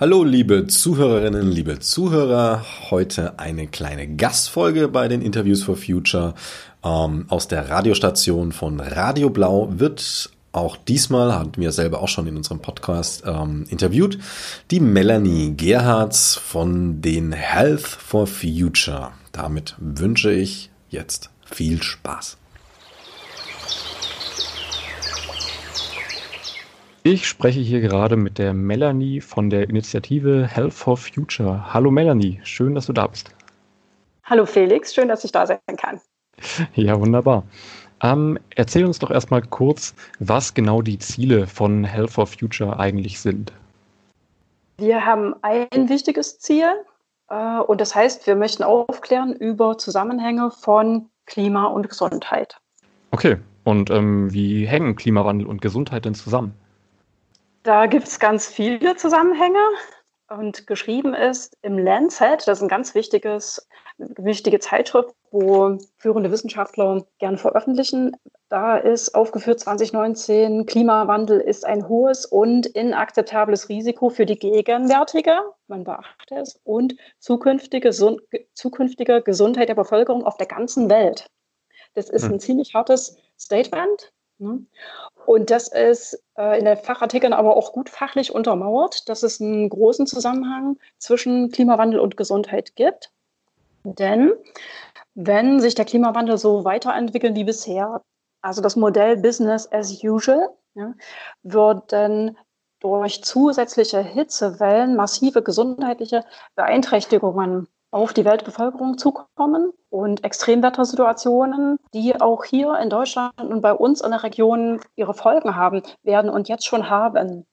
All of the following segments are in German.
Hallo liebe Zuhörerinnen, liebe Zuhörer. Heute eine kleine Gastfolge bei den Interviews for Future ähm, aus der Radiostation von Radio Blau wird auch diesmal, hatten wir selber auch schon in unserem Podcast ähm, interviewt, die Melanie Gerhards von den Health for Future. Damit wünsche ich jetzt viel Spaß. Ich spreche hier gerade mit der Melanie von der Initiative Health for Future. Hallo Melanie, schön, dass du da bist. Hallo Felix, schön, dass ich da sein kann. Ja, wunderbar. Ähm, erzähl uns doch erstmal kurz, was genau die Ziele von Health for Future eigentlich sind. Wir haben ein wichtiges Ziel äh, und das heißt, wir möchten aufklären über Zusammenhänge von Klima und Gesundheit. Okay, und ähm, wie hängen Klimawandel und Gesundheit denn zusammen? Da gibt es ganz viele Zusammenhänge und geschrieben ist im Lancet, das ist ein ganz wichtiges, wichtige Zeitschrift, wo führende Wissenschaftler gern veröffentlichen. Da ist aufgeführt 2019, Klimawandel ist ein hohes und inakzeptables Risiko für die gegenwärtige, man beachte es, und zukünftige, zukünftige Gesundheit der Bevölkerung auf der ganzen Welt. Das ist hm. ein ziemlich hartes Statement. Ne? Und das ist äh, in den Fachartikeln aber auch gut fachlich untermauert, dass es einen großen Zusammenhang zwischen Klimawandel und Gesundheit gibt. Denn wenn sich der Klimawandel so weiterentwickelt wie bisher, also das Modell Business as usual, ja, würden durch zusätzliche Hitzewellen massive gesundheitliche Beeinträchtigungen auf die Weltbevölkerung zukommen und Extremwettersituationen, die auch hier in Deutschland und bei uns in der Region ihre Folgen haben werden und jetzt schon haben.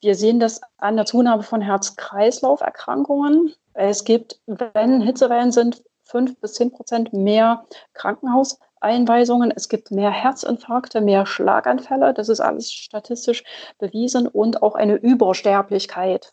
Wir sehen das an der Zunahme von Herz-Kreislauf-Erkrankungen. Es gibt, wenn Hitzewellen sind, fünf bis zehn Prozent mehr Krankenhauseinweisungen. Es gibt mehr Herzinfarkte, mehr Schlaganfälle. Das ist alles statistisch bewiesen und auch eine Übersterblichkeit.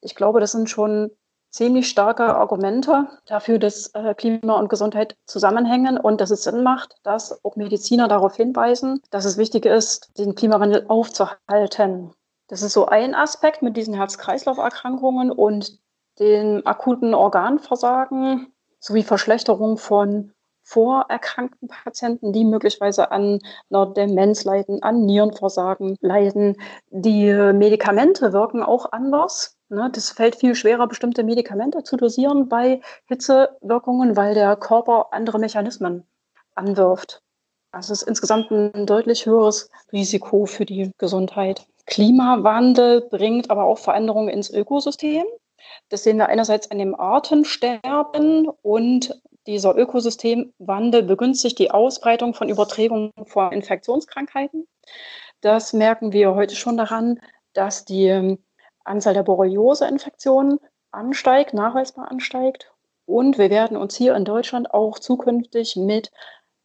Ich glaube, das sind schon ziemlich starke Argumente dafür, dass äh, Klima und Gesundheit zusammenhängen und dass es Sinn macht, dass auch Mediziner darauf hinweisen, dass es wichtig ist, den Klimawandel aufzuhalten. Das ist so ein Aspekt mit diesen Herz-Kreislauf-Erkrankungen und dem akuten Organversagen sowie Verschlechterung von vorerkrankten Patienten, die möglicherweise an einer Demenz leiden, an Nierenversagen leiden. Die Medikamente wirken auch anders. Ne, das fällt viel schwerer, bestimmte Medikamente zu dosieren bei Hitzewirkungen, weil der Körper andere Mechanismen anwirft. Also es ist insgesamt ein deutlich höheres Risiko für die Gesundheit. Klimawandel bringt aber auch Veränderungen ins Ökosystem. Das sehen wir einerseits an dem Artensterben und dieser Ökosystemwandel begünstigt die Ausbreitung von Überträgungen von Infektionskrankheiten. Das merken wir heute schon daran, dass die Anzahl der Borreliose-Infektionen ansteigt, nachweisbar ansteigt. Und wir werden uns hier in Deutschland auch zukünftig mit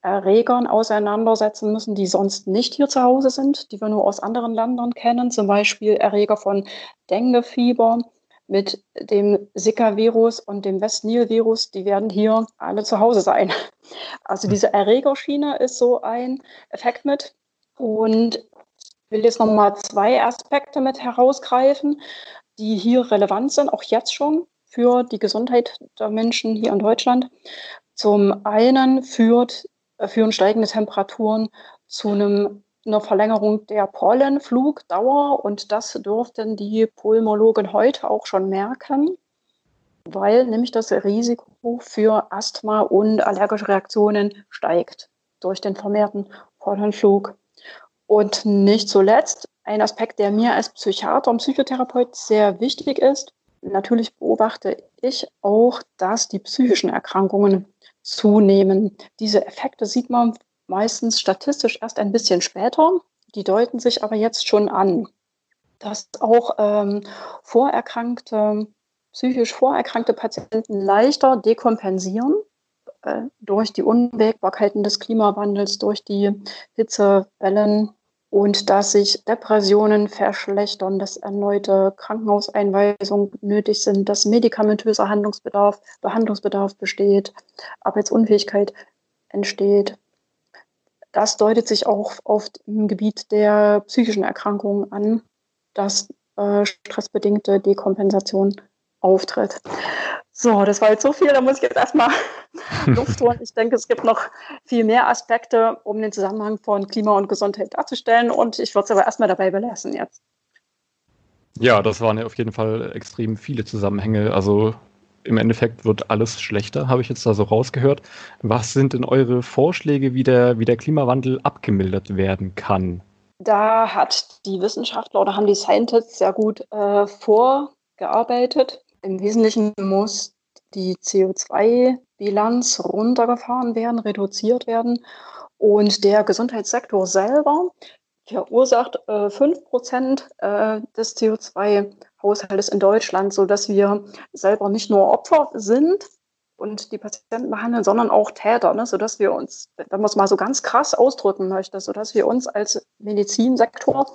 Erregern auseinandersetzen müssen, die sonst nicht hier zu Hause sind, die wir nur aus anderen Ländern kennen, zum Beispiel Erreger von Denguefieber mit dem Zika-Virus und dem West-Nil-Virus, die werden hier alle zu Hause sein. Also diese Erregerschiene ist so ein Effekt mit. Und will jetzt nochmal zwei Aspekte mit herausgreifen, die hier relevant sind, auch jetzt schon für die Gesundheit der Menschen hier in Deutschland. Zum einen führt, äh, führen steigende Temperaturen zu einem, einer Verlängerung der Pollenflugdauer und das dürften die Pulmologen heute auch schon merken, weil nämlich das Risiko für Asthma und allergische Reaktionen steigt durch den vermehrten Pollenflug. Und nicht zuletzt ein Aspekt, der mir als Psychiater und Psychotherapeut sehr wichtig ist. Natürlich beobachte ich auch, dass die psychischen Erkrankungen zunehmen. Diese Effekte sieht man meistens statistisch erst ein bisschen später. Die deuten sich aber jetzt schon an, dass auch ähm, vorerkrankte, psychisch vorerkrankte Patienten leichter dekompensieren äh, durch die Unwägbarkeiten des Klimawandels, durch die Hitzewellen und dass sich Depressionen verschlechtern, dass erneute Krankenhauseinweisungen nötig sind, dass medikamentöser Handlungsbedarf, Behandlungsbedarf besteht, Arbeitsunfähigkeit entsteht. Das deutet sich auch auf dem Gebiet der psychischen Erkrankungen an, dass äh, stressbedingte Dekompensation auftritt. So, das war jetzt so viel, da muss ich jetzt erstmal Luft holen. Ich denke, es gibt noch viel mehr Aspekte, um den Zusammenhang von Klima und Gesundheit darzustellen und ich würde es aber erstmal dabei belassen jetzt. Ja, das waren ja auf jeden Fall extrem viele Zusammenhänge. Also im Endeffekt wird alles schlechter, habe ich jetzt da so rausgehört. Was sind denn eure Vorschläge, wie der, wie der Klimawandel abgemildert werden kann? Da hat die Wissenschaftler oder haben die Scientists sehr gut äh, vorgearbeitet. Im Wesentlichen muss die CO2-Bilanz runtergefahren werden, reduziert werden. Und der Gesundheitssektor selber verursacht äh, 5% äh, des CO2-Haushaltes in Deutschland, sodass wir selber nicht nur Opfer sind und die Patienten behandeln, sondern auch Täter, ne, sodass wir uns, wenn man es mal so ganz krass ausdrücken möchte, sodass wir uns als Medizinsektor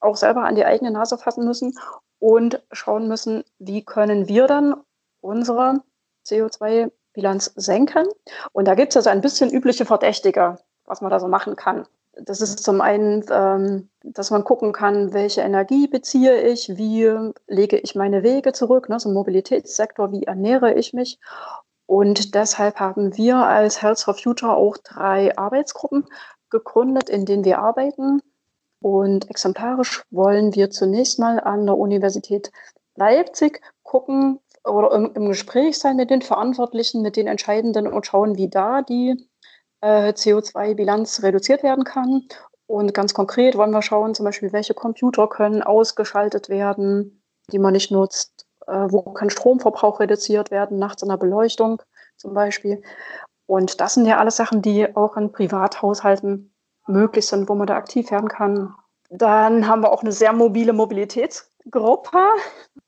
auch selber an die eigene Nase fassen müssen und schauen müssen, wie können wir dann unsere CO2-Bilanz senken. Und da gibt es also ein bisschen übliche Verdächtige, was man da so machen kann. Das ist zum einen, ähm, dass man gucken kann, welche Energie beziehe ich, wie lege ich meine Wege zurück, ne, so Mobilitätssektor, wie ernähre ich mich. Und deshalb haben wir als Health for Future auch drei Arbeitsgruppen gegründet, in denen wir arbeiten. Und exemplarisch wollen wir zunächst mal an der Universität Leipzig gucken oder im, im Gespräch sein mit den Verantwortlichen, mit den Entscheidenden und schauen, wie da die äh, CO2-Bilanz reduziert werden kann. Und ganz konkret wollen wir schauen, zum Beispiel, welche Computer können ausgeschaltet werden, die man nicht nutzt, äh, wo kann Stromverbrauch reduziert werden, nachts in der Beleuchtung zum Beispiel. Und das sind ja alles Sachen, die auch in Privathaushalten möglich sind, wo man da aktiv werden kann. Dann haben wir auch eine sehr mobile Mobilitätsgruppe,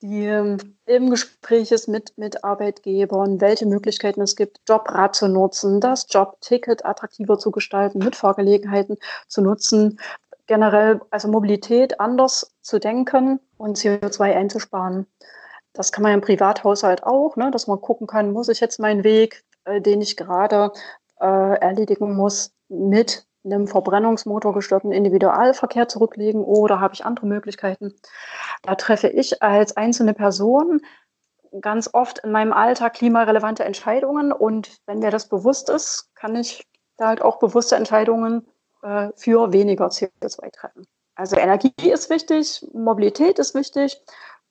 die ähm, im Gespräch ist mit, mit Arbeitgebern, welche Möglichkeiten es gibt, Jobrad zu nutzen, das Jobticket attraktiver zu gestalten, Mitfahrgelegenheiten zu nutzen, generell also Mobilität anders zu denken und CO2 einzusparen. Das kann man im Privathaushalt auch, ne, dass man gucken kann, muss ich jetzt meinen Weg, äh, den ich gerade äh, erledigen muss, mit einem Verbrennungsmotor gesteuerten Individualverkehr zurücklegen oder habe ich andere Möglichkeiten? Da treffe ich als einzelne Person ganz oft in meinem Alltag klimarelevante Entscheidungen und wenn mir das bewusst ist, kann ich da halt auch bewusste Entscheidungen äh, für weniger CO2 treffen. Also Energie ist wichtig, Mobilität ist wichtig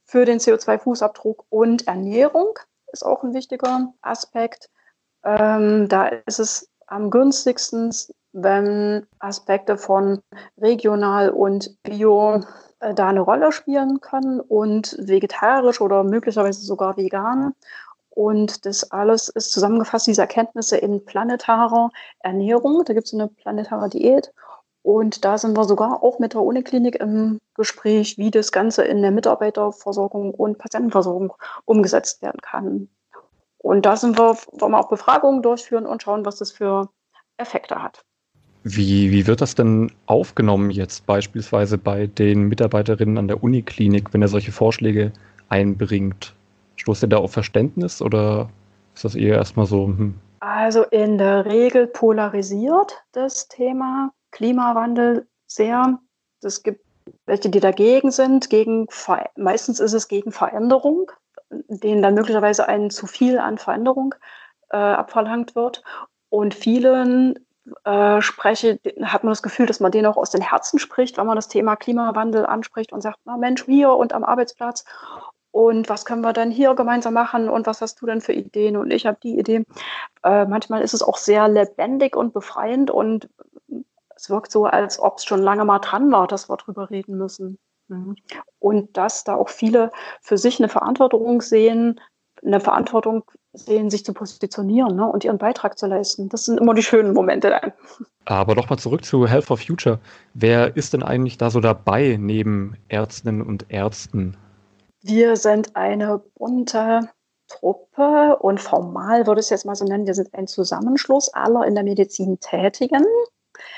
für den CO2-Fußabdruck und Ernährung ist auch ein wichtiger Aspekt. Ähm, da ist es am günstigsten, wenn Aspekte von regional und bio äh, da eine Rolle spielen können und vegetarisch oder möglicherweise sogar vegan. Und das alles ist zusammengefasst, diese Erkenntnisse in planetarer Ernährung. Da gibt es eine planetare Diät. Und da sind wir sogar auch mit der Uniklinik im Gespräch, wie das Ganze in der Mitarbeiterversorgung und Patientenversorgung umgesetzt werden kann. Und da sind wir, wollen wir auch Befragungen durchführen und schauen, was das für Effekte hat. Wie, wie wird das denn aufgenommen jetzt beispielsweise bei den Mitarbeiterinnen an der Uniklinik, wenn er solche Vorschläge einbringt? Stoßt er da auf Verständnis oder ist das eher erstmal so? Hm? Also in der Regel polarisiert das Thema Klimawandel sehr. Es gibt welche, die dagegen sind, gegen, meistens ist es gegen Veränderung, denen dann möglicherweise ein zu viel an Veränderung äh, abverlangt wird. Und vielen äh, spreche, hat man das Gefühl, dass man denen auch aus den Herzen spricht, wenn man das Thema Klimawandel anspricht und sagt, na Mensch, wir und am Arbeitsplatz und was können wir denn hier gemeinsam machen und was hast du denn für Ideen und ich habe die Idee. Äh, manchmal ist es auch sehr lebendig und befreiend und es wirkt so, als ob es schon lange mal dran war, dass wir drüber reden müssen. Mhm. Und dass da auch viele für sich eine Verantwortung sehen, eine Verantwortung sehen, sich zu positionieren ne, und ihren Beitrag zu leisten. Das sind immer die schönen Momente dann. Aber nochmal zurück zu Health for Future. Wer ist denn eigentlich da so dabei neben Ärztinnen und Ärzten? Wir sind eine bunte Truppe und formal würde ich es jetzt mal so nennen, wir sind ein Zusammenschluss aller in der Medizin Tätigen,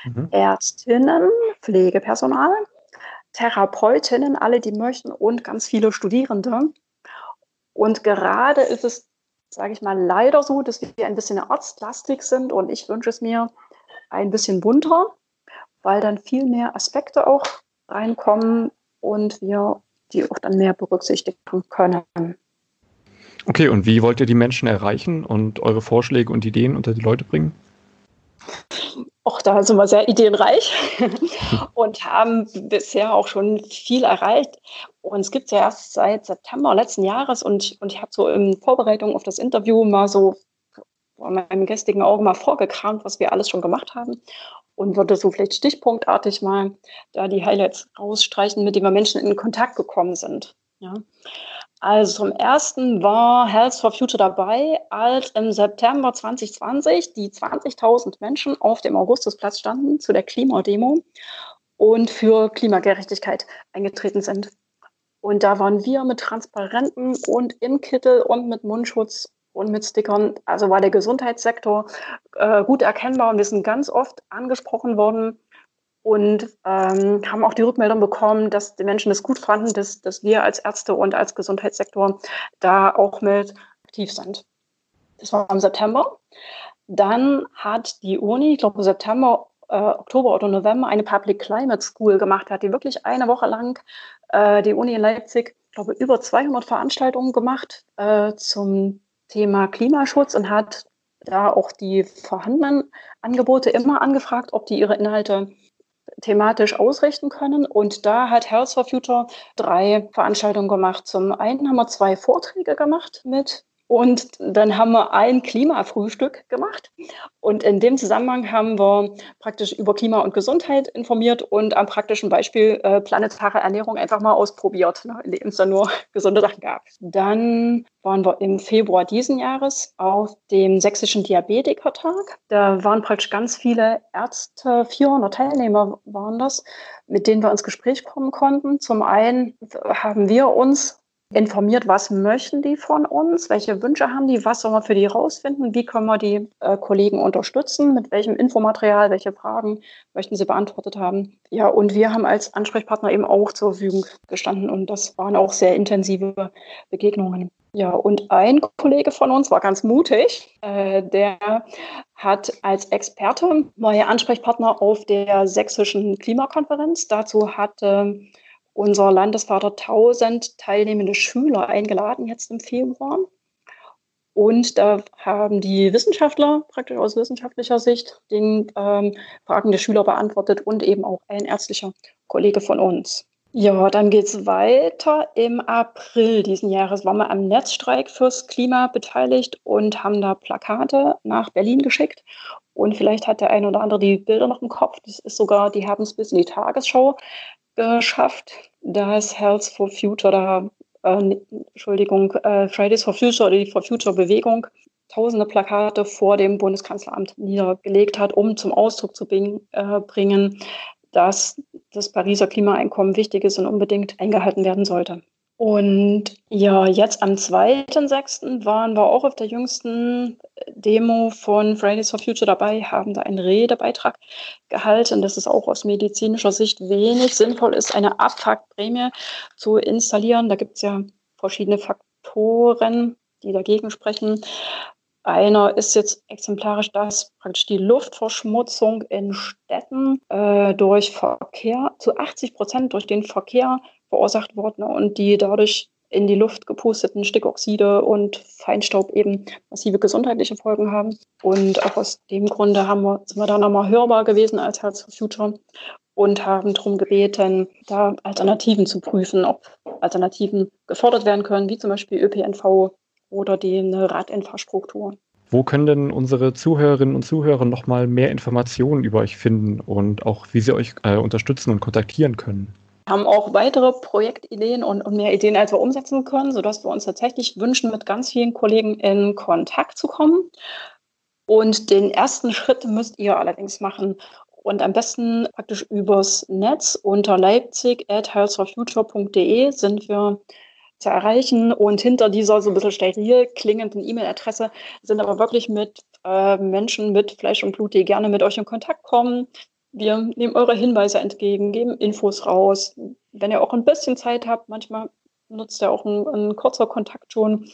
mhm. Ärztinnen, Pflegepersonal, Therapeutinnen, alle, die möchten und ganz viele Studierende. Und gerade ist es sage ich mal, leider so, dass wir ein bisschen arztlastig sind und ich wünsche es mir ein bisschen bunter, weil dann viel mehr Aspekte auch reinkommen und wir die auch dann mehr berücksichtigen können. Okay, und wie wollt ihr die Menschen erreichen und eure Vorschläge und Ideen unter die Leute bringen? Auch da sind wir sehr ideenreich und haben bisher auch schon viel erreicht. Und es gibt es ja erst seit September letzten Jahres und, und ich habe so in Vorbereitung auf das Interview mal so vor meinem gästigen Auge mal vorgekramt, was wir alles schon gemacht haben und würde so vielleicht stichpunktartig mal da die Highlights rausstreichen, mit denen wir Menschen in Kontakt gekommen sind. Ja. Also zum ersten war Health for Future dabei, als im September 2020 die 20.000 Menschen auf dem Augustusplatz standen zu der Klimademo und für Klimagerechtigkeit eingetreten sind. Und da waren wir mit Transparenten und im Kittel und mit Mundschutz und mit Stickern. Also war der Gesundheitssektor äh, gut erkennbar und wir sind ganz oft angesprochen worden, und ähm, haben auch die Rückmeldung bekommen, dass die Menschen es gut fanden, dass, dass wir als Ärzte und als Gesundheitssektor da auch mit aktiv sind. Das war im September. Dann hat die Uni, ich glaube September, äh, Oktober oder November, eine Public Climate School gemacht. Hat die wirklich eine Woche lang äh, die Uni in Leipzig, ich glaube, über 200 Veranstaltungen gemacht äh, zum Thema Klimaschutz und hat da auch die vorhandenen Angebote immer angefragt, ob die ihre Inhalte thematisch ausrichten können. Und da hat Health for Future drei Veranstaltungen gemacht. Zum einen haben wir zwei Vorträge gemacht mit und dann haben wir ein Klimafrühstück gemacht. Und in dem Zusammenhang haben wir praktisch über Klima und Gesundheit informiert und am praktischen Beispiel äh, planetare Ernährung einfach mal ausprobiert, ne, in dem es dann nur gesunde Sachen gab. Dann waren wir im Februar diesen Jahres auf dem Sächsischen Diabetikertag. Da waren praktisch ganz viele Ärzte, 400 Teilnehmer waren das, mit denen wir ins Gespräch kommen konnten. Zum einen haben wir uns informiert, was möchten die von uns, welche Wünsche haben die, was sollen wir für die rausfinden, wie können wir die äh, Kollegen unterstützen, mit welchem Infomaterial, welche Fragen möchten sie beantwortet haben. Ja, und wir haben als Ansprechpartner eben auch zur Verfügung gestanden und das waren auch sehr intensive Begegnungen. Ja, und ein Kollege von uns war ganz mutig. Äh, der hat als Experte neue Ansprechpartner auf der sächsischen Klimakonferenz. Dazu hatte unser Landesvater 1000 teilnehmende Schüler eingeladen jetzt im Februar. Und da haben die Wissenschaftler praktisch aus wissenschaftlicher Sicht den ähm, Fragen der Schüler beantwortet und eben auch ein ärztlicher Kollege von uns. Ja, dann geht es weiter. Im April diesen Jahres waren wir am Netzstreik fürs Klima beteiligt und haben da Plakate nach Berlin geschickt. Und vielleicht hat der eine oder andere die Bilder noch im Kopf. Das ist sogar, die haben es bis in die Tagesschau geschafft. Da ist Health for Future, da, äh, Entschuldigung, äh, Fridays for Future oder die For Future Bewegung tausende Plakate vor dem Bundeskanzleramt niedergelegt hat, um zum Ausdruck zu bring, äh, bringen, dass das Pariser Klimaeinkommen wichtig ist und unbedingt eingehalten werden sollte. Und ja, jetzt am 2.6. waren wir auch auf der jüngsten Demo von Fridays for Future dabei, haben da einen Redebeitrag gehalten, dass es auch aus medizinischer Sicht wenig sinnvoll ist, eine Abfuckprämie zu installieren. Da gibt es ja verschiedene Faktoren, die dagegen sprechen. Einer ist jetzt exemplarisch, dass praktisch die Luftverschmutzung in Städten äh, durch Verkehr zu 80 Prozent durch den Verkehr verursacht worden und die dadurch in die Luft gepusteten Stickoxide und Feinstaub eben massive gesundheitliche Folgen haben. Und auch aus dem Grunde haben wir, sind wir da nochmal hörbar gewesen als Health for Future und haben darum gebeten, da Alternativen zu prüfen, ob Alternativen gefordert werden können, wie zum Beispiel ÖPNV oder die Radinfrastruktur. Wo können denn unsere Zuhörerinnen und Zuhörer nochmal mehr Informationen über euch finden und auch wie sie euch äh, unterstützen und kontaktieren können? Haben auch weitere Projektideen und, und, mehr Ideen, als wir umsetzen können, sodass wir uns tatsächlich wünschen, mit ganz vielen Kollegen in Kontakt zu kommen. Und den ersten Schritt müsst ihr allerdings machen. Und am besten praktisch übers Netz unter leipzig at healthforfuture.de sind wir zu erreichen. Und hinter dieser so ein bisschen steril klingenden E-Mail-Adresse sind aber wirklich mit äh, Menschen mit Fleisch und Blut, die gerne mit euch in Kontakt kommen, wir nehmen eure Hinweise entgegen, geben Infos raus. Wenn ihr auch ein bisschen Zeit habt, manchmal nutzt ihr auch ein, ein kurzer Kontakt schon,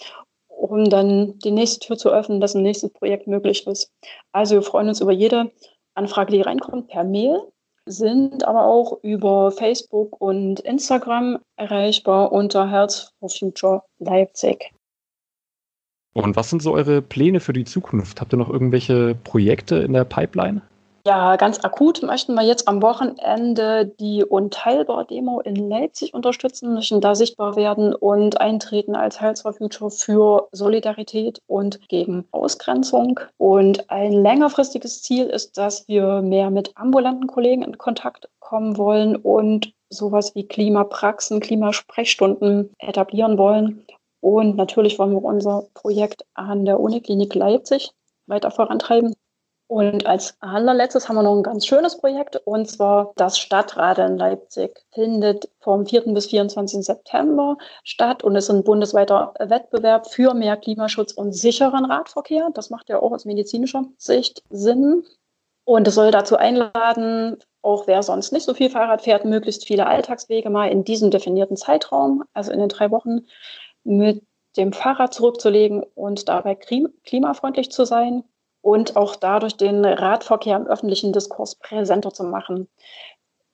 um dann die nächste Tür zu öffnen, dass ein nächstes Projekt möglich ist. Also wir freuen uns über jede Anfrage, die reinkommt, per Mail. sind aber auch über Facebook und Instagram erreichbar unter Health for Future Leipzig. Und was sind so eure Pläne für die Zukunft? Habt ihr noch irgendwelche Projekte in der Pipeline? Ja, ganz akut möchten wir jetzt am Wochenende die Unteilbar-Demo in Leipzig unterstützen, möchten da sichtbar werden und eintreten als Health for Future für Solidarität und gegen Ausgrenzung. Und ein längerfristiges Ziel ist, dass wir mehr mit ambulanten Kollegen in Kontakt kommen wollen und sowas wie Klimapraxen, Klimasprechstunden etablieren wollen. Und natürlich wollen wir unser Projekt an der Uniklinik Leipzig weiter vorantreiben. Und als allerletztes haben wir noch ein ganz schönes Projekt und zwar das Stadtrat in Leipzig findet vom 4. bis 24. September statt und ist ein bundesweiter Wettbewerb für mehr Klimaschutz und sicheren Radverkehr. Das macht ja auch aus medizinischer Sicht Sinn. Und es soll dazu einladen, auch wer sonst nicht so viel Fahrrad fährt, möglichst viele Alltagswege mal in diesem definierten Zeitraum, also in den drei Wochen, mit dem Fahrrad zurückzulegen und dabei klimafreundlich zu sein und auch dadurch den Radverkehr im öffentlichen Diskurs präsenter zu machen.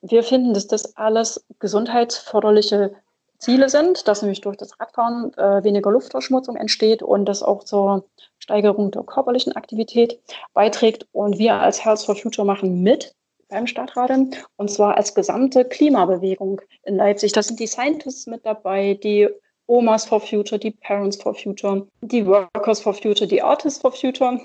Wir finden, dass das alles gesundheitsförderliche Ziele sind, dass nämlich durch das Radfahren äh, weniger Luftverschmutzung entsteht und das auch zur Steigerung der körperlichen Aktivität beiträgt. Und wir als Health for Future machen mit beim Stadtrat und zwar als gesamte Klimabewegung in Leipzig. Da sind die Scientists mit dabei, die Omas for Future, die Parents for Future, die Workers for Future, die Artists for Future.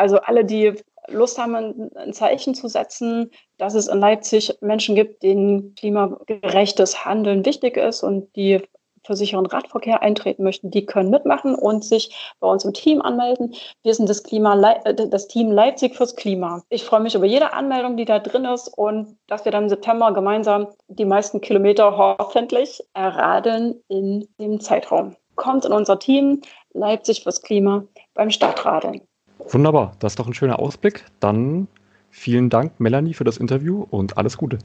Also alle, die Lust haben, ein Zeichen zu setzen, dass es in Leipzig Menschen gibt, denen klimagerechtes Handeln wichtig ist und die für sicheren Radverkehr eintreten möchten, die können mitmachen und sich bei uns im Team anmelden. Wir sind das, Klima, äh, das Team Leipzig fürs Klima. Ich freue mich über jede Anmeldung, die da drin ist und dass wir dann im September gemeinsam die meisten Kilometer hoffentlich erradeln in dem Zeitraum. Kommt in unser Team Leipzig fürs Klima beim Stadtradeln. Wunderbar, das ist doch ein schöner Ausblick. Dann vielen Dank, Melanie, für das Interview und alles Gute.